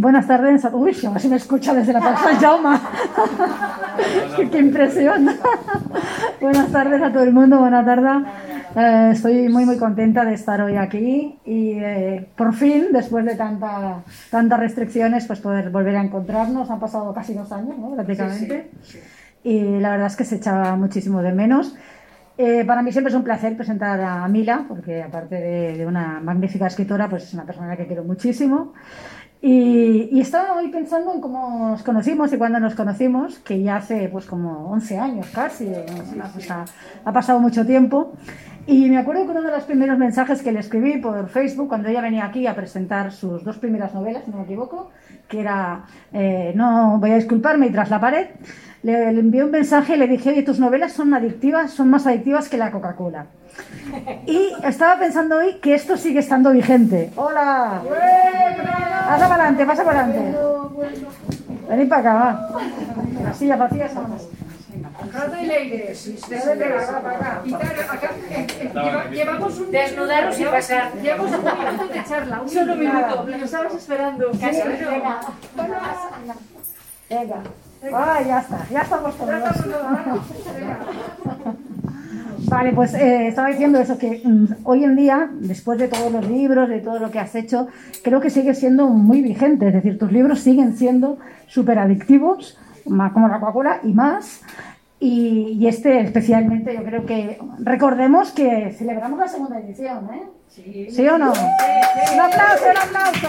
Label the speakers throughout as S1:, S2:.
S1: Buenas tardes. Uy, si me escucha desde la plaza Jauma. ¡Qué impresión! Buenas tardes a todo el mundo, buenas tardes. Eh, estoy muy muy contenta de estar hoy aquí y eh, por fin, después de tanta, tantas restricciones, pues poder volver a encontrarnos. Han pasado casi dos años, ¿no? Prácticamente. Y la verdad es que se echaba muchísimo de menos. Eh, para mí siempre es un placer presentar a Mila, porque aparte de, de, una magnífica escritora, pues es una persona que quiero muchísimo. Y, y, estaba hoy pensando en cómo nos conocimos y cuándo nos conocimos, que ya hace pues como 11 años casi, o ha pasado mucho tiempo. Y me acuerdo que uno de los primeros mensajes que le escribí por Facebook cuando ella venía aquí a presentar sus dos primeras novelas, no me equivoco, que era eh, No voy a disculparme y tras la pared, le, le, envié un mensaje y le dije, oye, tus novelas son adictivas, son más adictivas que la Coca-Cola. Y estaba pensando hoy que esto sigue estando vigente. ¡Hola! Pasa para adelante, pasa para adelante. Venid para acá, va. La silla vacía estamos.
S2: Rata y Leire, Llevamos un
S3: desnudaros y pasar.
S2: Llevamos un minuto de charla, un
S3: solo minuto.
S2: Lo estabas esperando.
S1: Venga. Venga. Ah, ya está, ya estamos todos. Vale, pues eh, estaba diciendo eso, que mm, hoy en día, después de todos los libros, de todo lo que has hecho, creo que sigue siendo muy vigente. Es decir, tus libros siguen siendo súper adictivos, como la Coca-Cola y más. Y, y, este especialmente, yo creo que recordemos que celebramos la segunda edición, ¿eh?
S2: Sí,
S1: ¿Sí o no?
S2: Sí, sí.
S1: Un aplauso, un aplauso.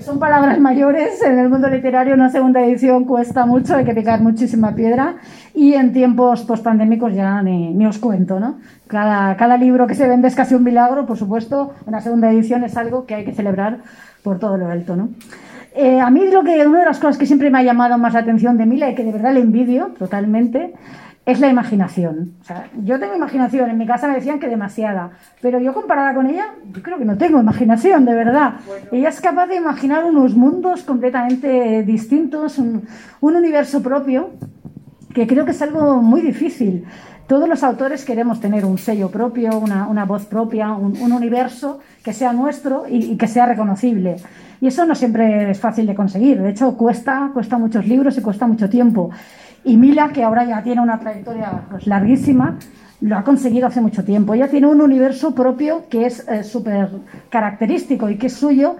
S1: Son palabras mayores, en el mundo literario una segunda edición cuesta mucho, hay que picar muchísima piedra y en tiempos pospandémicos ya ni, ni os cuento, ¿no? Cada, cada libro que se vende es casi un milagro, por supuesto, una segunda edición es algo que hay que celebrar por todo lo alto, ¿no? Eh, a mí lo que una de las cosas que siempre me ha llamado más la atención de Mila y que de verdad le envidio totalmente es la imaginación. O sea, yo tengo imaginación, en mi casa me decían que demasiada, pero yo comparada con ella, yo creo que no tengo imaginación, de verdad. Bueno. Ella es capaz de imaginar unos mundos completamente distintos, un, un universo propio, que creo que es algo muy difícil. Todos los autores queremos tener un sello propio, una, una voz propia, un, un, universo que sea nuestro y, que sea reconocible. Y eso no siempre es fácil de conseguir. De hecho, cuesta, cuesta muchos libros y cuesta mucho tiempo. Y Mila, que ahora ya tiene una trayectoria pues, larguísima, lo ha conseguido hace mucho tiempo. Ella tiene un universo propio que es eh, súper característico y que es suyo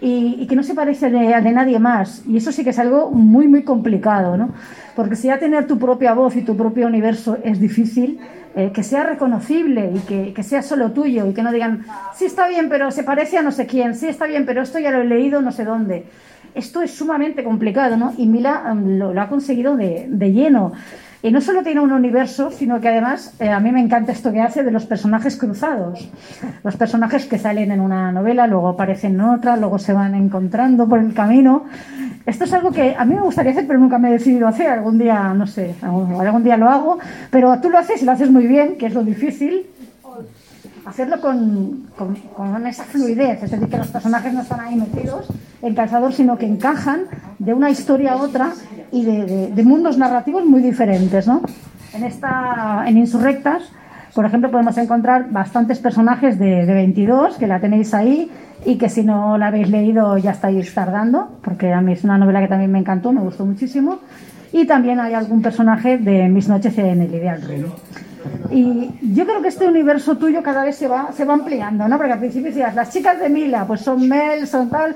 S1: y, que no se parece de, nadie más. Y eso sí que es algo muy, muy complicado, ¿no? Porque si ya tener tu propia voz y tu propio universo es difícil, eh, que sea reconocible y que, que, sea solo tuyo y que no digan, sí está bien, pero se parece a no sé quién, sí está bien, pero esto ya lo he leído no sé dónde. Esto es sumamente complicado, ¿no? Y Mila um, lo, lo, ha conseguido de, de, lleno. Y no solo tiene un universo, sino que además eh, a mí me encanta esto que hace de los personajes cruzados. Los personajes que salen en una novela, luego aparecen en otra, luego se van encontrando por el camino. Esto es algo que a mí me gustaría hacer, pero nunca me he decidido hacer. Algún día, no sé, algún, algún día lo hago. Pero tú lo haces y lo haces muy bien, que es lo difícil hacerlo con, con, con, esa fluidez, es decir, que los personajes no están ahí metidos en calzador, sino que encajan de una historia a otra y de, de, mundos narrativos muy diferentes. ¿no? En, esta, en Insurrectas, por ejemplo, podemos encontrar bastantes personajes de, de 22, que la tenéis ahí, y que si no la habéis leído ya estáis tardando, porque a mí es una novela que también me encantó, me gustó muchísimo. Y también hay algún personaje de Mis noches en el Ideal Reino. Y yo creo que este universo tuyo cada vez se va, se va ampliando, ¿no? Porque al principio decías, las chicas de Mila, pues son Mel, son tal,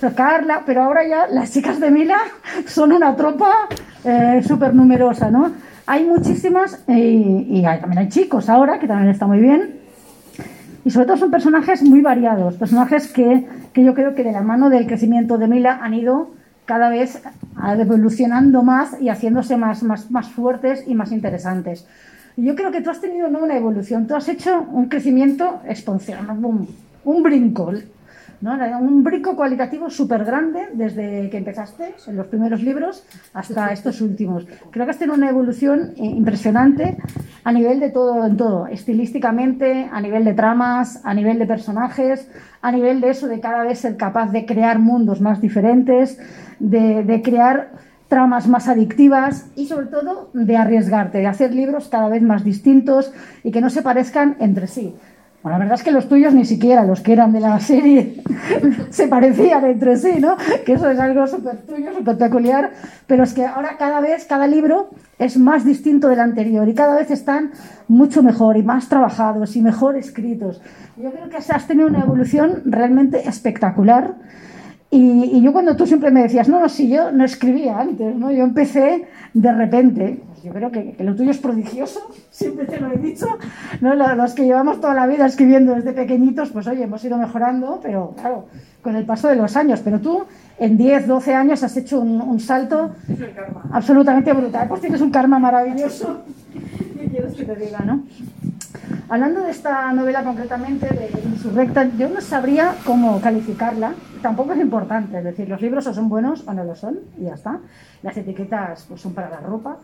S1: son Carla, pero ahora ya las chicas de Mila son una tropa eh, súper numerosa, ¿no? Hay muchísimas, eh, y hay, también hay chicos ahora, que también está muy bien, y sobre todo son personajes muy variados, personajes que, que yo creo que de la mano del crecimiento de Mila han ido cada vez evolucionando más y haciéndose más, más, más fuertes y más interesantes. Yo creo que tú has tenido no una evolución, tú has hecho un crecimiento exponencial, un, un brinco, ¿no? un brinco cualitativo súper grande desde que empezaste en los primeros libros hasta estos últimos. Creo que has tenido una evolución impresionante a nivel de todo, en todo, estilísticamente, a nivel de tramas, a nivel de personajes, a nivel de eso, de cada vez ser capaz de crear mundos más diferentes, de, de crear tramas más adictivas y sobre todo de arriesgarte, de hacer libros cada vez más distintos y que no se parezcan entre sí. Bueno, la verdad es que los tuyos ni siquiera, los que eran de la serie, se parecían entre sí, ¿no? Que eso es algo súper tuyo, súper peculiar, pero es que ahora cada vez, cada libro es más distinto del anterior y cada vez están mucho mejor y más trabajados y mejor escritos. Yo creo que has tenido una evolución realmente espectacular. Y, yo cuando tú siempre me decías, no, no, sí, yo no escribía antes, ¿no? Yo empecé de repente, yo creo que, lo tuyo es prodigioso, siempre te lo he dicho. ¿no? Los que llevamos toda la vida escribiendo desde pequeñitos, pues oye, hemos ido mejorando, pero claro, con el paso de los años. Pero tú, en 10, 12 años, has hecho un salto absolutamente brutal. Pues tienes un karma maravilloso. ¿Qué quieres que te diga, no? Hablando de esta novela concretamente, de Insurrecta, yo no sabría cómo calificarla. Tampoco es importante, es decir, los libros o son buenos o no lo son, y ya está. Las etiquetas pues, son para la ropa.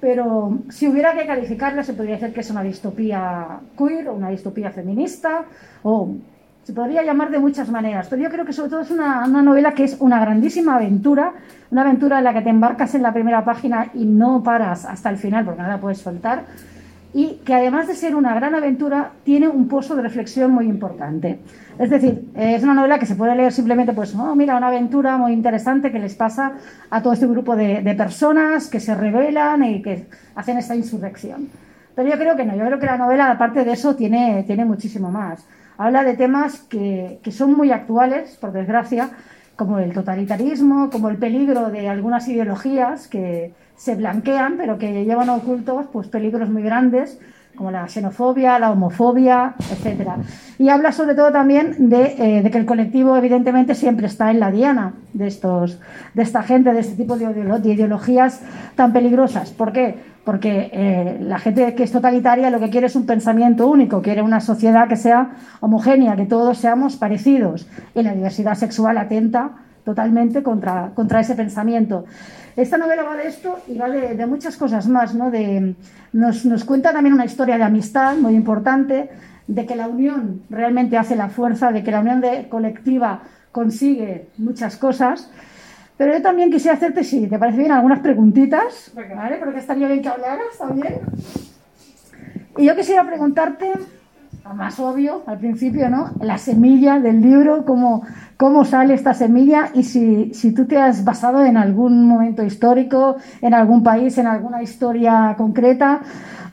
S1: Pero si hubiera que calificarla, se podría decir que es una distopía queer o una distopía feminista, o se podría llamar de muchas maneras. Pero yo creo que sobre todo es una, una novela que es una grandísima aventura, una aventura en la que te embarcas en la primera página y no paras hasta el final porque no puedes soltar y que además de ser una gran aventura, tiene un pozo de reflexión muy importante. Es decir, es una novela que se puede leer simplemente, pues, oh, mira, una aventura muy interesante que les pasa a todo este grupo de, de personas que se rebelan y que hacen esta insurrección. Pero yo creo que no, yo creo que la novela, aparte de eso, tiene, tiene muchísimo más. Habla de temas que, que son muy actuales, por desgracia, como el totalitarismo, como el peligro de algunas ideologías que, se blanquean, pero que llevan ocultos pues, peligros muy grandes, como la xenofobia, la homofobia, etc. Y habla sobre todo también de, eh, que el colectivo, evidentemente, siempre está en la diana de, estos, de esta gente, de este tipo de, de ideologías tan peligrosas. ¿Por qué? Porque eh, la gente que es totalitaria lo que quiere es un pensamiento único, quiere una sociedad que sea homogénea, que todos seamos parecidos. Y la diversidad sexual atenta totalmente contra, contra ese pensamiento. Esta novela va de esto y va de, de muchas cosas más, ¿no? De, nos, nos, cuenta también una historia de amistad muy importante, de que la unión realmente hace la fuerza, de que la unión de, colectiva consigue muchas cosas. Pero yo también quisiera hacerte, si te parece bien, algunas preguntitas, ¿vale? Porque estaría bien que hablaras también. Y yo quisiera preguntarte, más obvio al principio, ¿no? La semilla del libro, cómo, cómo sale esta semilla y si, si tú te has basado en algún momento histórico, en algún país, en alguna historia concreta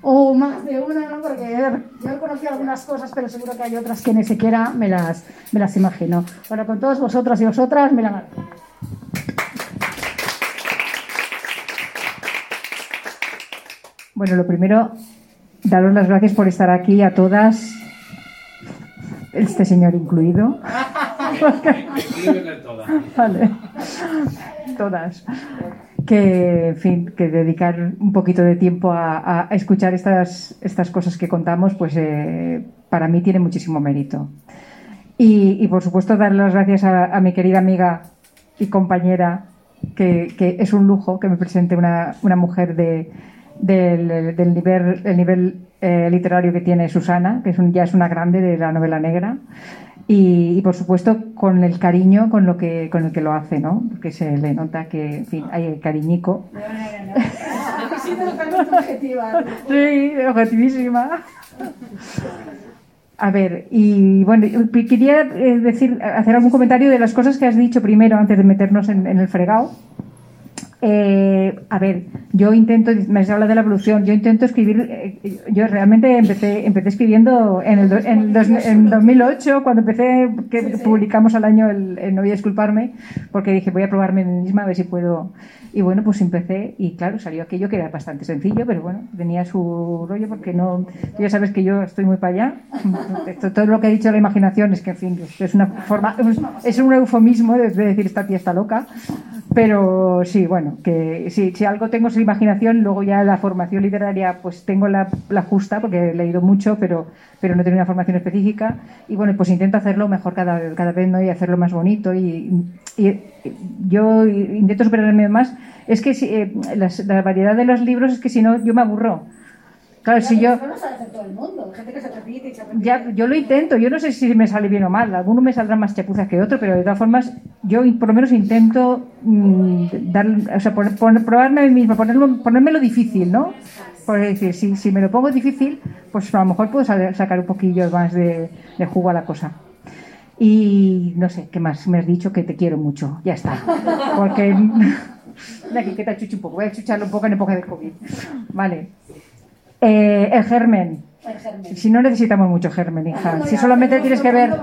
S1: o más de una, ¿no? Porque yo he conocido algunas cosas, pero seguro que hay otras que ni siquiera me las, me las imagino. Bueno, con todos vosotros y vosotras, me la marco.
S4: Bueno, lo primero, daros las gracias por estar aquí a todas, este señor incluido. Vale. Todas. Que, en fin, que dedicar un poquito de tiempo a, a escuchar estas, estas cosas que contamos, pues eh, para mí tiene muchísimo mérito. Y, y, por supuesto, dar las gracias a, a mi querida amiga y compañera, que, que, es un lujo que me presente una, una mujer de, del, del, nivel, el nivel eh, literario que tiene Susana, que es un, ya es una grande de la novela negra. Y, por supuesto con el cariño con lo que con el que lo hace, ¿no? Porque se le nota que, en fin, hay cariñico. sí, objetivísima. A ver, y bueno, quería decir, hacer algún comentario de las cosas que has dicho primero antes de meternos en, en el fregado. Eh, a ver, yo intento, me has hablado de la evolución, yo intento escribir, eh, yo realmente empecé, empecé escribiendo en el, en, dos, en 2008, cuando empecé, que sí, sí. publicamos al año el, el, No voy a disculparme, porque dije voy a probarme mí misma a ver si puedo. Y bueno, pues empecé y claro, salió aquello que era bastante sencillo, pero bueno, tenía su rollo porque no, tú ya sabes que yo estoy muy para allá. Esto, todo lo que he dicho de la imaginación es que, en fin, es una forma, es un eufemismo de decir esta tía está loca, pero sí, bueno, que si algo tengo es imaginación, luego ya la formación literaria pues tengo la, la, justa porque he leído mucho, pero, pero no tengo una formación específica y bueno, pues intento hacerlo mejor cada, cada vez ¿no? y hacerlo más bonito y, y yo intento superarme más. Es que si, eh, la, la, variedad de los libros es que si no yo me aburro. Claro, si yo. Ya, yo lo intento, yo no sé si me sale bien o mal, alguno me saldrá más chapuzas que otro, pero de todas formas, yo por lo menos intento mmm, dar, o sea, poner, poner, probarme a mí misma, ponerlo, ponerme lo difícil, ¿no? Por decir, si, si me lo pongo difícil, pues a lo mejor puedo sa- sacar un poquillo más de, de jugo a la cosa. Y no sé, ¿qué más? Me has dicho que te quiero mucho. Ya está. Porque. Aquí que te achuche un poco. Voy a achucharlo un poco en época de COVID. Vale. Eh, el germen. Si no necesitamos mucho germen, hija. Si solamente tienes que ver.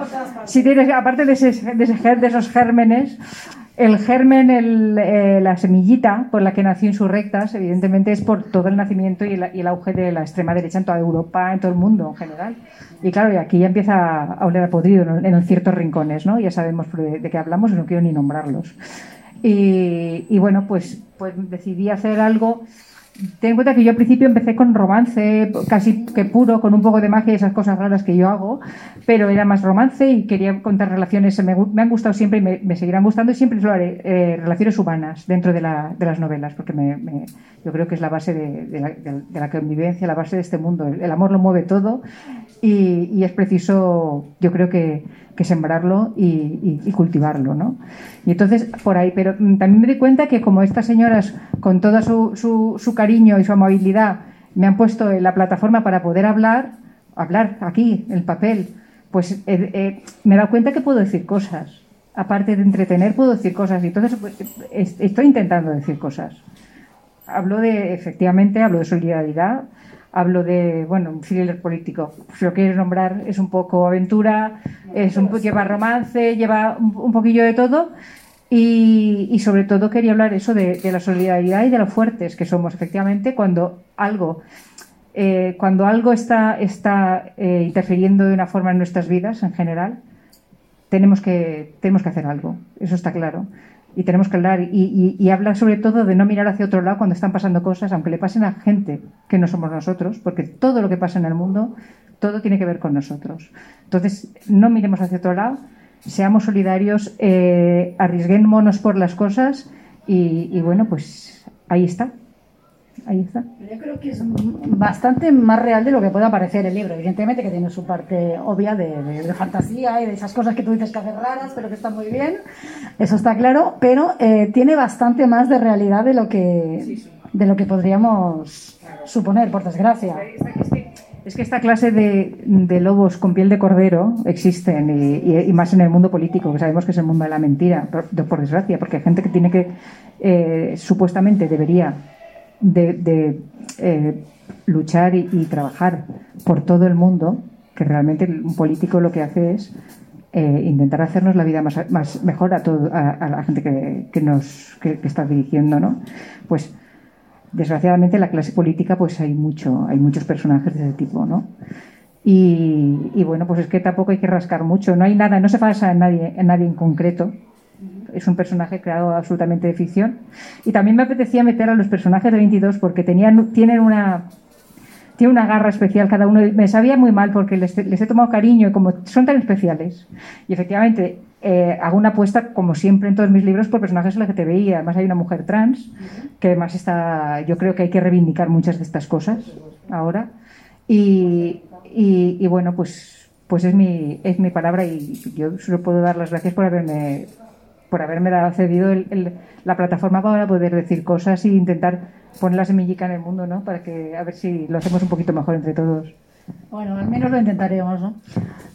S4: Si tienes, aparte de, ese- de, ese de esos gérmenes, el germen, el, eh, la semillita por la que nació Insurrectas, evidentemente es por todo el nacimiento y el, y el auge de la extrema derecha en toda Europa, en todo el mundo en general. Y claro, y aquí ya empieza a oler a podrido en, en ciertos rincones, ¿no? Ya sabemos de, de qué hablamos y no quiero ni nombrarlos. Y, y bueno, pues, pues decidí hacer algo. Ten en cuenta que yo al principio empecé con romance, casi que puro, con un poco de magia y esas cosas raras que yo hago, pero era más romance y quería contar relaciones, me, me han gustado siempre y me, me seguirán gustando y siempre lo haré, eh, relaciones humanas dentro de, la- de las novelas, porque me- yo creo que es la base de, de la, de- la convivencia, la base de este mundo. El, el amor lo mueve todo y, y es preciso, yo creo que, que sembrarlo y, y- y cultivarlo, ¿no? Y entonces, por ahí, pero mm, también me di cuenta que como estas señoras, con todo su, su, su cariño y su amabilidad, me han puesto en la plataforma para poder hablar, hablar aquí, en el papel, pues eh, eh, me he dado cuenta que puedo decir cosas. Aparte de entretener, puedo decir cosas. Y entonces pues, es- estoy intentando decir cosas. Hablo de, efectivamente, hablo de solidaridad, hablo de, bueno, un thriller político. Si lo quieres nombrar, es un poco aventura, es un, lleva romance, lleva un, un poquillo de todo. Y, y sobre todo quería hablar eso de, de la solidaridad y de lo fuertes que somos, efectivamente, cuando algo, eh, cuando algo está, está eh, interfiriendo de una forma en nuestras vidas en general, tenemos que, tenemos que hacer algo, eso está claro. Y tenemos que hablar y, y, y hablar sobre todo de no mirar hacia otro lado cuando están pasando cosas, aunque le pasen a gente que no somos nosotros, porque todo lo que pasa en el mundo, todo tiene que ver con nosotros. Entonces, no miremos hacia otro lado, seamos solidarios, eh, arriesguémonos por las cosas y, y bueno, pues ahí está. Ahí está.
S1: Yo creo que es bastante más real de lo que pueda parecer el libro. Evidentemente que tiene su parte obvia de, de- de fantasía y de esas cosas que tú dices que haces raras, pero que están muy bien. Eso está claro. Pero eh, tiene bastante más de realidad de lo que, de lo que podríamos suponer, por desgracia.
S4: Es que esta clase de, lobos con piel de cordero existen y, más en el mundo político, que sabemos que es el mundo de la mentira, por, de- por desgracia, porque hay gente que tiene que, eh, supuestamente debería de, eh, luchar y, trabajar por todo el mundo, que realmente un político lo que hace es eh, intentar hacernos la vida más, mejor a, todo, a, la gente que, nos que está dirigiendo, ¿no? Pues desgraciadamente en la clase política pues hay mucho hay muchos personajes de ese tipo no y, y bueno pues es que tampoco hay que rascar mucho no hay nada no se basa en nadie en nadie en concreto es un personaje creado absolutamente de ficción y también me apetecía meter a los personajes de 22 porque tenían tienen una tiene una garra especial cada uno. Me sabía muy mal porque les, les he tomado cariño y como son tan especiales. Y efectivamente, eh, hago una apuesta, como siempre en todos mis libros, por personajes LGTBI. Además, hay una mujer trans que además está. Yo creo que hay que reivindicar muchas de estas cosas ahora. Y, y, y bueno, pues, pues es, mi, es mi palabra y yo solo puedo dar las gracias por haberme por haberme dado- cedido el- el- la plataforma para poder decir cosas e intentar poner la semillica en el mundo, ¿no? Para que a ver si lo hacemos un poquito mejor entre todos.
S1: Bueno, al menos lo intentaremos, ¿no?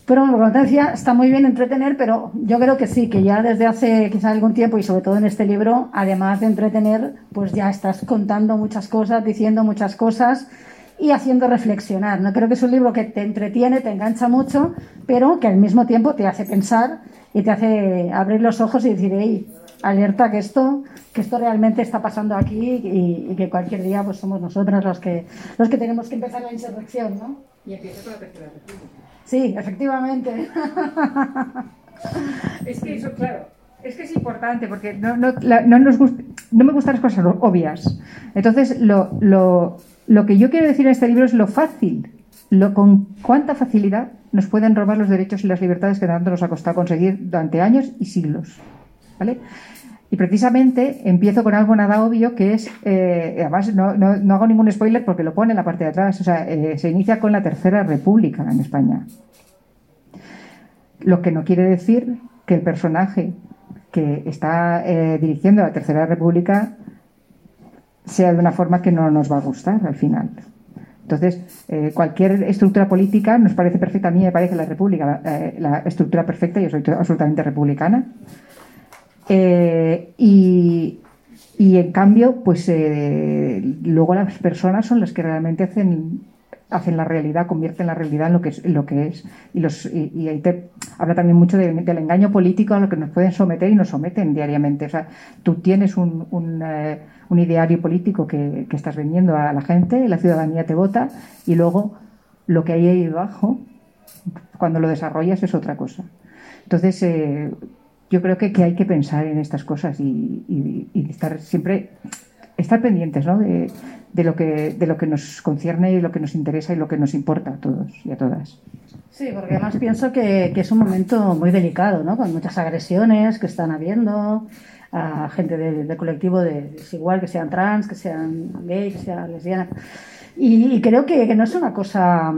S1: Pero bueno, como te decía, está muy bien entretener, pero yo creo que sí, que ya desde hace quizá algún tiempo y sobre todo en este libro, además de entretener, pues ya estás contando muchas cosas, diciendo muchas cosas y haciendo reflexionar. No creo que es un libro que te entretiene, te engancha mucho, pero que al mismo tiempo te hace pensar y te hace abrir los ojos y decir, hey, alerta que esto, que esto realmente está pasando aquí y, y que cualquier día pues somos nosotras los que, los que tenemos que empezar la insurrección, ¿no?
S3: Y empieza con la tercera república.
S1: Sí, efectivamente.
S4: Es que eso, claro, es que es importante porque no, no, la- no nos gust- no me gustan las cosas obvias. Entonces, lo, lo, lo que yo quiero decir en este libro es lo fácil, lo con cuánta facilidad nos pueden robar los derechos y las libertades que tanto nos ha costado conseguir durante años y siglos. ¿Vale? Y precisamente empiezo con algo nada obvio que es, eh, además no, no- no hago ningún spoiler porque lo pone en la parte de atrás, o sea, eh, se inicia con la Tercera República en España. Lo que no quiere decir que el personaje que está eh, dirigiendo la Tercera República sea de una forma que no nos va a gustar al final. Entonces, cualquier estructura política nos parece perfecta. A mí me parece la república eh, la estructura perfecta. Yo soy absolutamente republicana. Eh, y, y, en cambio, pues luego las personas son las que realmente hacen hacen la realidad, convierten la realidad en lo que es. En lo que es. Y, los, y, ahí te habla también mucho de, del engaño político a lo que nos pueden someter y nos someten diariamente. O sea, tú tienes un, un, eh, un ideario político que, que, estás vendiendo a la gente, la ciudadanía te vota y luego lo que hay ahí debajo, cuando lo desarrollas, es otra cosa. Entonces, eh, yo creo que, que, hay que pensar en estas cosas y, estar siempre estar pendientes ¿no? de, de lo que de lo que nos concierne y lo que nos interesa y lo que nos importa a todos y a todas.
S1: Sí, porque además pienso que, que es un momento muy delicado, ¿no? Con muchas agresiones que están habiendo a gente del, del colectivo de, desigual, que sean trans, que sean gay, que sean lesbianas. Y, creo que, no es una cosa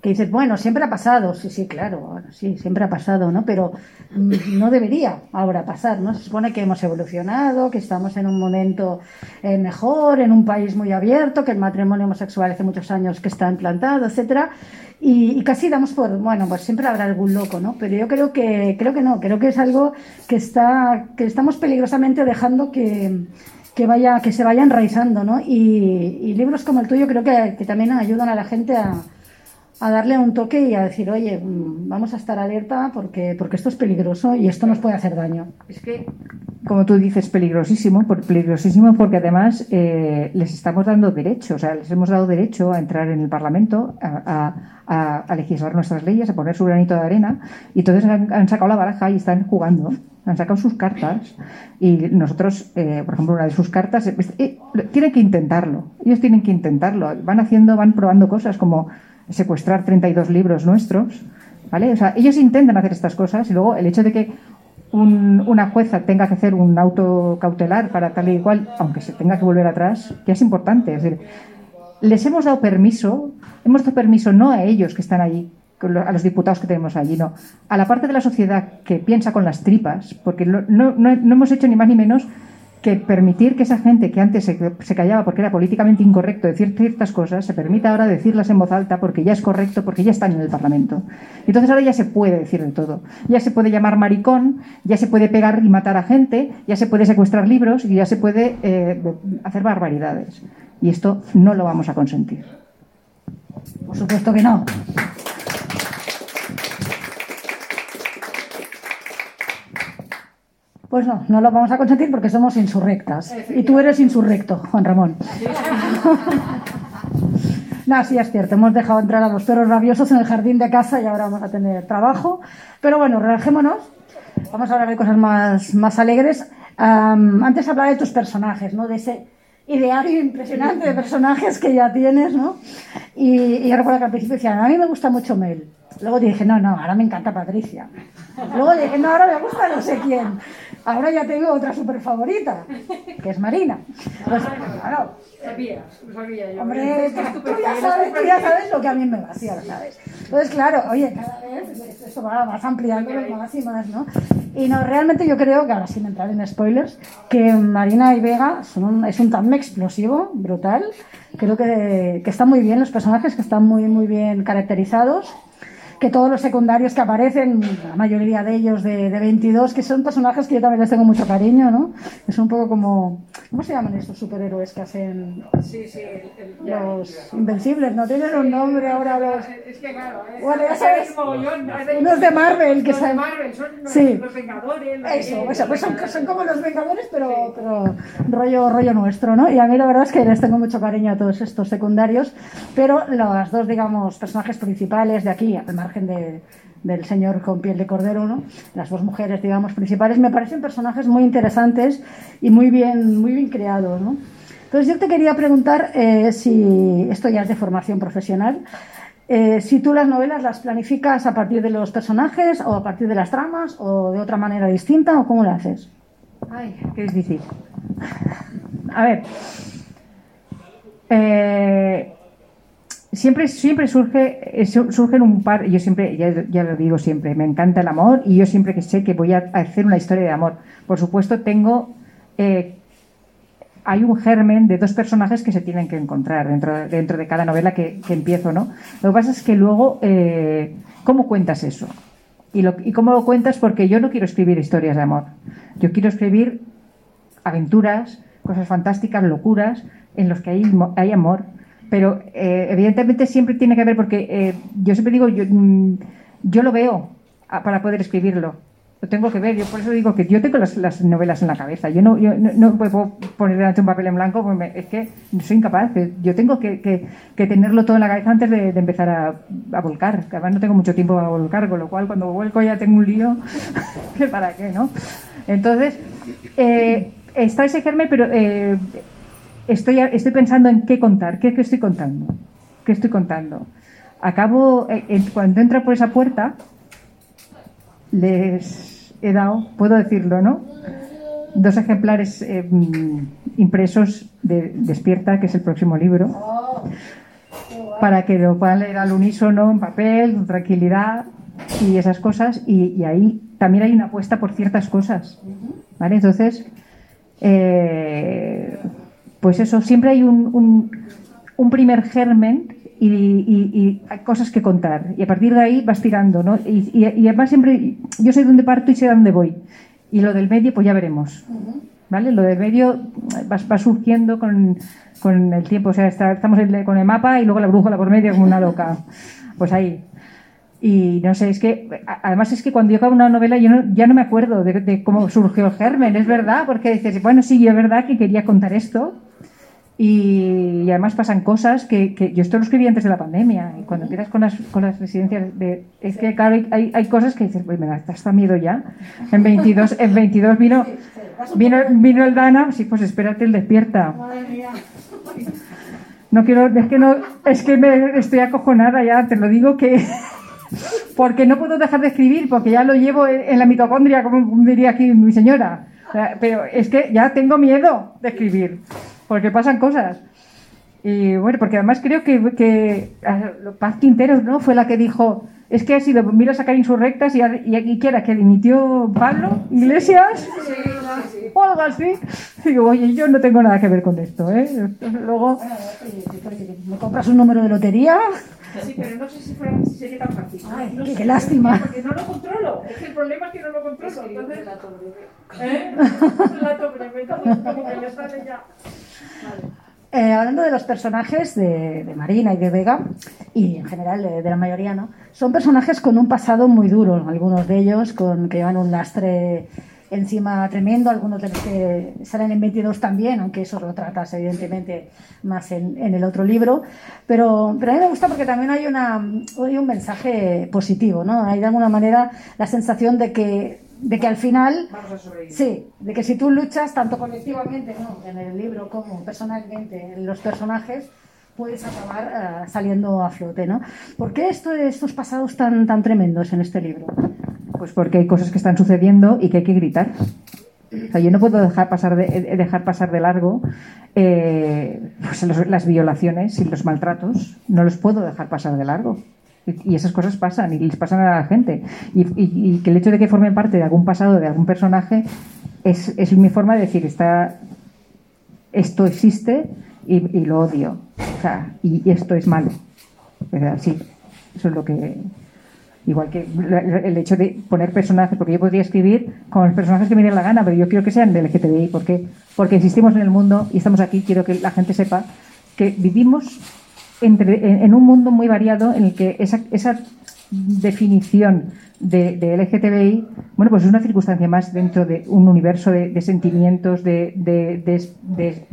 S1: que dices, bueno, siempre ha pasado, sí, sí, claro, sí, siempre ha pasado, ¿no? Pero no debería ahora pasar, ¿no? Se supone que hemos evolucionado, que estamos en un momento eh, mejor, en un país muy abierto, que el matrimonio homosexual hace muchos años que está implantado, etcétera, y, y, casi damos por, bueno, pues siempre habrá algún loco, ¿no? Pero yo creo que, creo que no, creo que es algo que está, que estamos peligrosamente dejando que que vaya que se vaya enraizando, ¿no? Y, y libros como el tuyo creo que, que también ayudan a la gente a, a darle un toque y a decir, oye, mm, vamos a estar alerta porque, porque esto es peligroso y esto nos puede hacer daño.
S4: Es que, como tú dices, peligrosísimo, peligrosísimo porque además eh, les estamos dando derecho, o sea, les hemos dado derecho a entrar en el Parlamento, a, a, a legislar nuestras leyes, a poner su granito de arena y entonces han, han, sacado la baraja y están jugando. Han sacado sus cartas y nosotros, eh, por ejemplo, una de sus cartas, eh, tienen que intentarlo. Ellos tienen que intentarlo. Van haciendo, van probando cosas como secuestrar 32 libros nuestros, ¿vale? O sea, ellos intentan hacer estas cosas y luego el hecho de que un, una jueza tenga que hacer un auto cautelar para tal y cual, aunque se tenga que volver atrás, ya es importante. Es decir, les hemos dado permiso, hemos dado permiso no a ellos que están allí, a los diputados que tenemos allí, no, a la parte de la sociedad que piensa con las tripas, porque no, no, no hemos hecho ni más ni menos que permitir que esa gente que antes se, se, callaba porque era políticamente incorrecto decir ciertas cosas, se permita ahora decirlas en voz alta porque ya es correcto, porque ya están en el Parlamento. Entonces ahora ya se puede decir de todo. Ya se puede llamar maricón, ya se puede pegar y matar a gente, ya se puede secuestrar libros y ya se puede eh, hacer barbaridades. Y esto no lo vamos a consentir.
S1: Por supuesto que no. Pues no, no lo vamos a consentir porque somos insurrectas. Y tú eres insurrecto, Juan Ramón. no, sí es cierto, hemos dejado entrar a los perros rabiosos en el jardín de casa y ahora vamos a tener trabajo. Pero bueno, relajémonos. Vamos a hablar de cosas más, más alegres. Antes hablaba de tus personajes, ¿no? De ese ideario impresionante de personajes que ya tienes, ¿no? Y, y recuerdo que al principio decían, a mí me gusta mucho Mel. Luego dije, no, no, ahora me encanta Patricia. Luego dije, no, ahora me gusta no sé quién. Ahora ya tengo otra súper favorita, que es Marina. Pues, claro.
S2: Sabía, sabía yo.
S1: Hombre, tú, tú, ya sabes, tú ya sabes lo que a mí me vacía, lo sabes. Entonces, claro, oye, cada vez esto va más ampliando más y más, ¿no? Y no, realmente yo creo que, ahora sin entrar en spoilers, que Marina y Vega son un, es un tandem explosivo, brutal. Creo que, que están muy bien los personajes, que están muy, muy bien caracterizados que todos los secundarios que aparecen, la mayoría de ellos de, de 22, que son personajes que yo también les tengo mucho cariño, ¿no? Es un poco como, ¿cómo se llaman estos superhéroes que hacen
S2: sí, sí, el, el,
S1: los ya, invencibles? ¿No tienen un nombre ahora los...?
S2: Es que claro, es,
S1: bueno, ya sabes, unos de Marvel que
S2: de Marvel son los,
S1: sí.
S2: los Vengadores. Los
S1: Eso, eso pues son, son, como los Vengadores, pero, pero rollo, rollo nuestro, ¿no? Y a mí la verdad es que les tengo mucho cariño a todos estos secundarios, pero los dos, digamos, personajes principales de aquí, al margen de del señor con piel de cordero, ¿no? Las dos mujeres, digamos, principales, me parecen personajes muy interesantes y muy bien, muy bien creados, ¿no? Entonces yo te quería preguntar eh, si, esto ya es de formación profesional, eh, si tú las novelas las planificas a partir de los personajes o a partir de las tramas o de otra manera distinta o cómo lo haces.
S4: Ay, qué difícil. A ver. Eh, siempre, siempre surge, surgen un par, yo siempre, ya, ya, lo digo siempre, me encanta el amor y yo siempre que sé que voy a hacer una historia de amor. Por supuesto, tengo, eh, hay un germen de dos personajes que se tienen que encontrar dentro, dentro de cada novela que, que empiezo, ¿no? Lo que pasa es que luego, eh, ¿cómo cuentas eso? Y, lo, ¿Y cómo lo cuentas? Porque yo no quiero escribir historias de amor. Yo quiero escribir aventuras, cosas fantásticas, locuras, en los que hay, hay amor. Pero eh, evidentemente siempre tiene que haber, porque eh, yo siempre digo, yo, mm, yo lo veo a- para poder escribirlo. Lo tengo que ver, yo por eso digo que yo tengo las, las novelas en la cabeza. Yo no, yo no, puedo poner delante un papel en blanco, porque me- es que soy incapaz. Yo tengo que, que- tenerlo todo en la cabeza antes de, empezar a, volcar. Además no tengo mucho tiempo a volcar, con lo cual cuando vuelco ya tengo un lío. ¿Para qué, no? Entonces, eh, está ese germen, pero eh, estoy, estoy pensando en qué contar, qué, qué estoy contando, qué estoy contando. Acabo, eh, cuando entra por esa puerta, les he dado, puedo decirlo, ¿no? Dos ejemplares eh, mm, impresos de Despierta, que es el próximo libro, para que lo puedan leer al unísono, en papel, con tranquilidad y esas cosas. Y, y ahí también hay una apuesta por ciertas cosas, ¿vale? Entonces, eh, pues eso, siempre hay un, un- un primer germen y, y- y hay cosas que contar. Y a partir de ahí vas tirando, ¿no? Y, además siempre, yo sé dónde parto y sé dónde voy. Y lo del medio, pues ya veremos. ¿Vale? Lo del medio va, surgiendo con, con el tiempo. O sea, está- estamos con el mapa y luego la brújula por medio como una loca. Pues ahí. Y no sé, es que, además es que cuando yo acabo una novela yo no- ya no me acuerdo de, de cómo surgió el germen, es verdad, porque dices, bueno, sí, es verdad que quería contar esto. Y, y además pasan cosas que, que yo esto lo escribí antes de la pandemia. Y cuando empiezas con las, con las residencias, de, es que claro, hay- hay, cosas que dices, me da hasta miedo ya. En 22, en 22 vino, vino, vino el Dana, sí, pues espérate, el despierta.
S1: Madre mía.
S4: No quiero, es que no, es que me estoy acojonada ya, te lo digo que porque no puedo dejar de escribir, porque ya lo llevo en en la mitocondria, como diría aquí mi señora. O sea, Pero es que ya tengo miedo de escribir, porque pasan cosas. Y bueno, porque además creo que, que Paz Quinteros ¿no? fue la que dijo, es que ha sido, mira sacar insurrectas y, y, y que era que dimitió Pablo Iglesias o algo así. Digo, oye, yo no tengo nada que ver con esto, ¿eh? Luego,
S1: ¿Me compras un número de lotería?
S3: Sí, pero no sé si, fuera, si sería tan fácil.
S1: Ay,
S3: no
S1: qué-
S3: sé,
S1: qué lástima.
S3: Porque no lo controlo. Es que el problema es que no lo controlo. Entonces, ¿eh? Relato breve, como como que me sale ya.
S1: Eh, hablando de los personajes de, Marina y de Vega, y en general de, la mayoría, ¿no? Son personajes con un pasado muy duro, algunos de ellos con que llevan un lastre encima tremendo, algunos de los que salen en 22 también, aunque eso lo tratas evidentemente más en, en el otro libro. Pero, pero a mí me gusta porque también hay, una, hay un mensaje positivo, ¿no? Hay de alguna manera la sensación de que, de que al final. Sí, de que si tú luchas tanto colectivamente ¿no? en el libro como personalmente en los personajes, puedes acabar eh, saliendo a flote, ¿no? ¿Por qué esto, estos pasados tan, tan tremendos en este libro?
S4: pues porque hay cosas que están sucediendo y que hay que gritar. O sea, yo no puedo dejar pasar de, eh, dejar pasar de largo eh, pues los- las violaciones y los maltratos. No los puedo dejar pasar de largo. Y, esas cosas pasan y les pasan a la gente. Y, y- y que el hecho de que formen parte de algún pasado de algún personaje es, es mi forma de decir, está, esto existe y, y lo odio. O sea, y, esto es malo. ¿Verdad? Sí, eso es lo que, Igual que el hecho de poner personajes, porque yo podría escribir con los personajes que me den la gana, pero yo quiero que sean del LGTBI, porque porque existimos en el mundo y estamos aquí, quiero que la gente sepa que vivimos entre, en, un mundo muy variado en el que esa, esa definición de, de LGTBI, bueno, pues es una circunstancia más dentro de un universo de, de sentimientos, de- de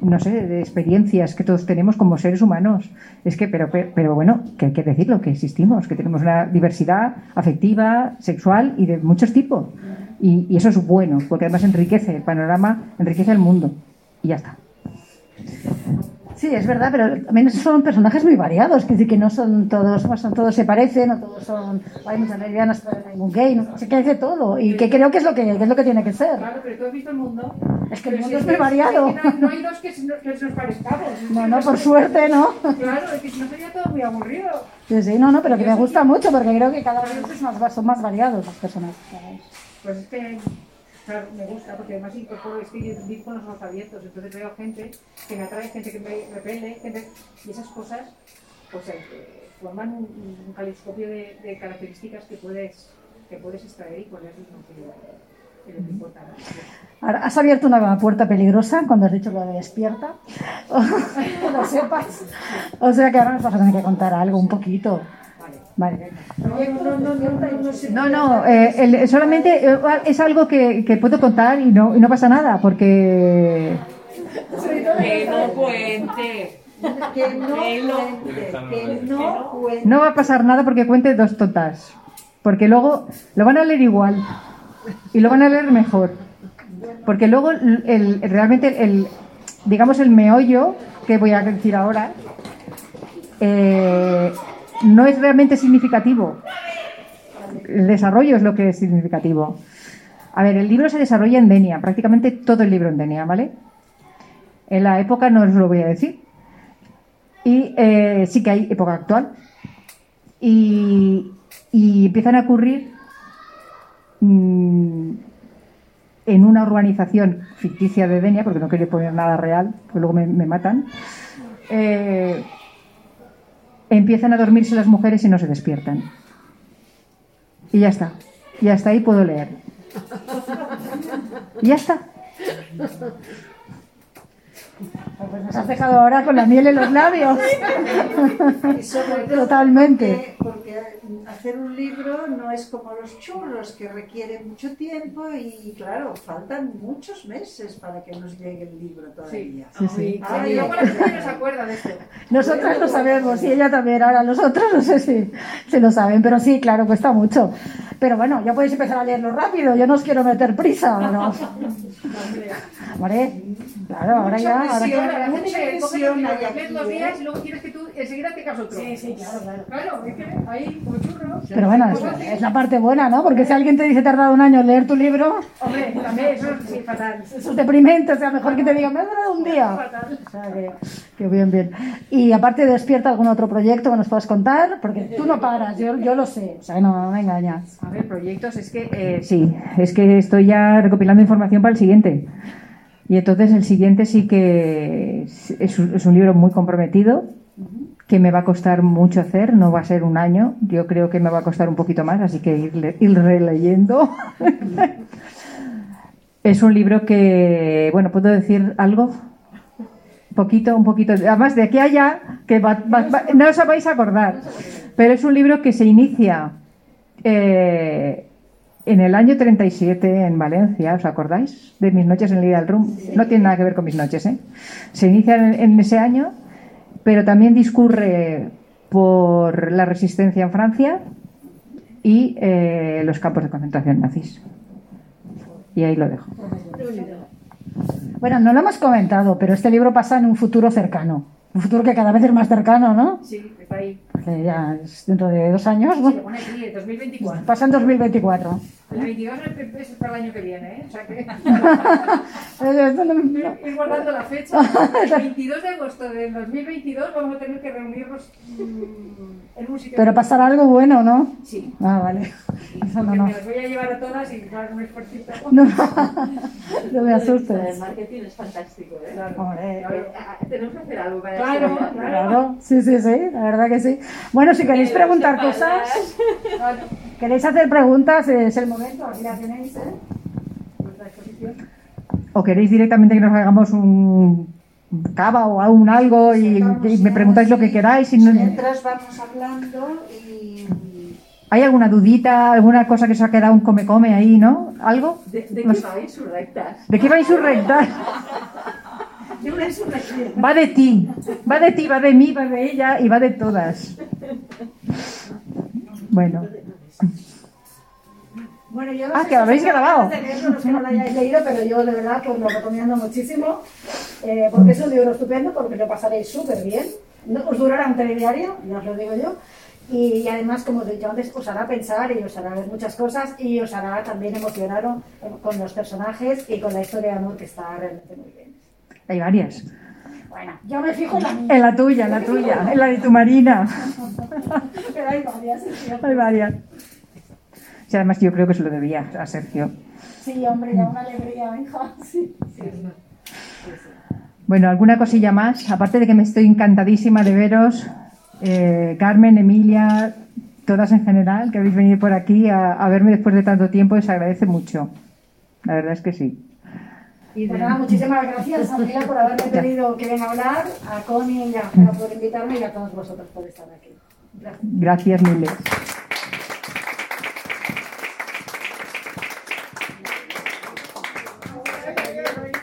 S4: no sé, de experiencias que todos tenemos como seres humanos. Es que, pero, pero, pero bueno, que hay que decirlo, que existimos, que tenemos una diversidad afectiva, sexual y de muchos tipos. Y, y eso es bueno, porque además enriquece el panorama, enriquece el mundo. Y ya está.
S1: Sí, es verdad, pero también son personajes muy variados, es decir, que no son todos, no son todos se parecen, no todos son, hay muchas lesbianas, pero no hay ningún gay, no sé que hay de todo, y que creo que es lo que, que es lo que tiene que ser.
S3: Claro, pero tú has visto el mundo.
S1: Es que el mundo
S3: si
S1: es muy variado.
S3: es que no, no hay dos que, que nos parezcamos.
S1: No, no, por suerte, ¿no?
S3: Claro, es que si no sería todo muy aburrido.
S1: Sí, sí, no, no, pero que me gusta mucho porque creo que cada vez es más, son más variados los personajes.
S3: Pues es que Claro, me gusta, porque además incorporo, es que yo vivo con los ojos abiertos, entonces veo gente que me atrae, gente que me repele, gente, y esas cosas, pues eh, forman un, un caleidoscopio de, de características que puedes, que puedes extraer y poner lo que, importa.
S1: Ahora, has abierto una puerta peligrosa cuando has dicho lo de despierta. que lo sepas. O sea que ahora nos vas a tener que contar algo, un poquito. Vale.
S2: No, no,
S4: eh, el- solamente es algo que, que puedo contar y no, y no pasa nada, porque
S3: Que no cuente.
S2: Que no cuente, que no cuente.
S4: no va a pasar nada porque cuente dos tontas. Porque luego lo van a leer igual y lo van a leer mejor. Porque luego el, el- realmente el, digamos el meollo que voy a decir ahora eh, no es realmente significativo. El desarrollo es lo que es significativo. A ver, el libro se desarrolla en Denia, prácticamente todo el libro en Denia, ¿vale? En la época no os lo voy a decir. Y eh, sí que hay época actual. Y, y empiezan a ocurrir mm, en una urbanización ficticia de Denia, porque no quiero poner nada real, porque luego me, me matan. eh, empiezan a dormirse las mujeres y no se despiertan. Y ya está. Y hasta ahí puedo leer. Y ya está.
S1: Pues nos has dejado ahora con la miel en los labios.
S2: Y sobre todo
S1: Totalmente.
S2: Porque, porque hacer un libro no es como los churros, que requiere mucho tiempo y, claro, faltan muchos meses para que nos llegue el libro todavía.
S1: Sí, sí.
S2: Ah,
S3: y luego la gente no se acuerda de esto.
S1: Nosotras lo sabemos y ella también. Ahora los otros no sé si, si lo saben, pero sí, claro, cuesta mucho. Pero bueno, ya podéis empezar a leerlo rápido. Yo no os quiero meter prisa. ¿no? Hombre, claro, ahora ya. ahora
S2: presión.
S1: que-
S3: Ahora, la gente
S2: Mucha
S3: lo
S2: aquí,
S3: lees dos días y luego quieres que tú enseguida te hagas otro.
S1: Sí, sí, claro, claro.
S3: Claro, es que ahí, como churros.
S1: Pero bueno, es, es la parte buena, ¿no? Porque si alguien te dice tardado un año en leer tu libro,
S3: Hombre, también eso sí, fatal.
S1: eso es deprimente. O sea, mejor que te diga, me ha durado un día.
S3: Fatal.
S1: O sea, que, que bien, bien. Y aparte de Despierta, ¿algún otro proyecto que nos puedas contar? Porque tú no paras, yo, yo lo sé. O sea, no, no me engañas.
S4: A ver, proyectos, es que eh, sí, es que estoy ya recopilando información para el siguiente. Y entonces el siguiente sí que es, un- libro muy comprometido, que me va a costar mucho hacer, no va a ser un año, yo creo que me va a costar un poquito más, así que ir, le- ir releyendo. es un libro que, bueno, ¿puedo decir algo? Poquito, un poquito. Además, de aquí a allá, que va- no os vais a acordar, pero es un libro que se inicia eh, en el año 37 en Valencia, ¿os acordáis? De mis noches en Lida del Rum. No tiene nada que ver con mis noches, ¿eh? Se inicia en, en ese año, pero también discurre por la resistencia en Francia y eh, los campos de concentración nazis. Y ahí lo dejo.
S1: Bueno, no lo hemos comentado, pero este libro pasa en un futuro cercano. Un futuro que cada vez es más cercano, ¿no?
S3: Sí, está ahí.
S1: Porque ya es dentro de dos años.
S3: Se
S1: Bueno,
S3: pone aquí, el 2024.
S1: pasa en 2024.
S3: El 22 es para el año que viene, ¿eh? O sea que...
S1: No-
S3: Ir guardando la fecha. El 22 de agosto del 2022 vamos a tener que reunirnos en un sitio.
S1: Pero pasará algo bueno, ¿no?
S3: Sí.
S1: Ah, vale. Eso no, no.
S3: me las voy a llevar a todas y claro, un esfuercito.
S1: No, no me
S5: El
S1: asustes.
S5: marketing es fantástico, ¿eh?
S3: Claro.
S1: Hombre,
S3: ver,
S5: Ah, Tenemos que hacer algo para
S3: Claro,
S5: esto, ¿no?
S1: Claro, sí, sí, sí, la verdad que sí. Bueno, si queréis preguntar cosas,
S3: claro.
S1: queréis hacer preguntas, es el momento, aquí la tenéis, ¿eh?
S3: Vuestra exposición.
S4: ¿O queréis directamente que nos hagamos un cava o a un algo y, y me preguntáis lo que queráis? y no-
S2: Mientras vamos hablando y...
S4: ¿Hay alguna dudita, alguna cosa que se ha quedado un come-come ahí, no? ¿Algo?
S5: ¿De, de qué vais sus rectas?
S4: ¿De qué va a insurrectar?
S2: de una insurrección.
S4: Va de ti, va de ti, va de mí, va de ella y va de todas. Bueno,
S1: Bueno, yo
S4: Ah,
S1: sé
S4: que lo habéis grabado.
S1: leerlo, los que no lo hayáis leído, pero yo de verdad que os lo recomiendo muchísimo, eh, porque es un libro estupendo, porque lo pasaréis súper bien. No, os durará un telediario, ya os lo digo yo. Y, y además, como os he dicho antes, os hará pensar y os hará ver muchas cosas y os hará también emocionaros con los personajes y con la historia de amor que está realmente muy bien.
S4: hay varias.
S1: Bueno, yo me fijo en la mía,
S4: En la tuya, en la tuya, en la de tu marina.
S1: pero hay varias. sí, sí.
S4: Hay varias. Sí, además yo creo que se lo debía a Sergio.
S1: Sí, hombre, ya una alegría, hija. Sí.
S4: Bueno, ¿alguna cosilla más? Aparte de que me estoy encantadísima de veros, eh, Carmen, Emilia, todas en general, que habéis venido por aquí a, a verme después de tanto tiempo, os agradece mucho. La verdad es que sí.
S3: Y de
S1: nada, muchísimas gracias, Ángela, por haberme pedido que venga a hablar, a Connie y a por invitarme y a todos vosotros por estar aquí. Gracias.
S4: Gracias miles.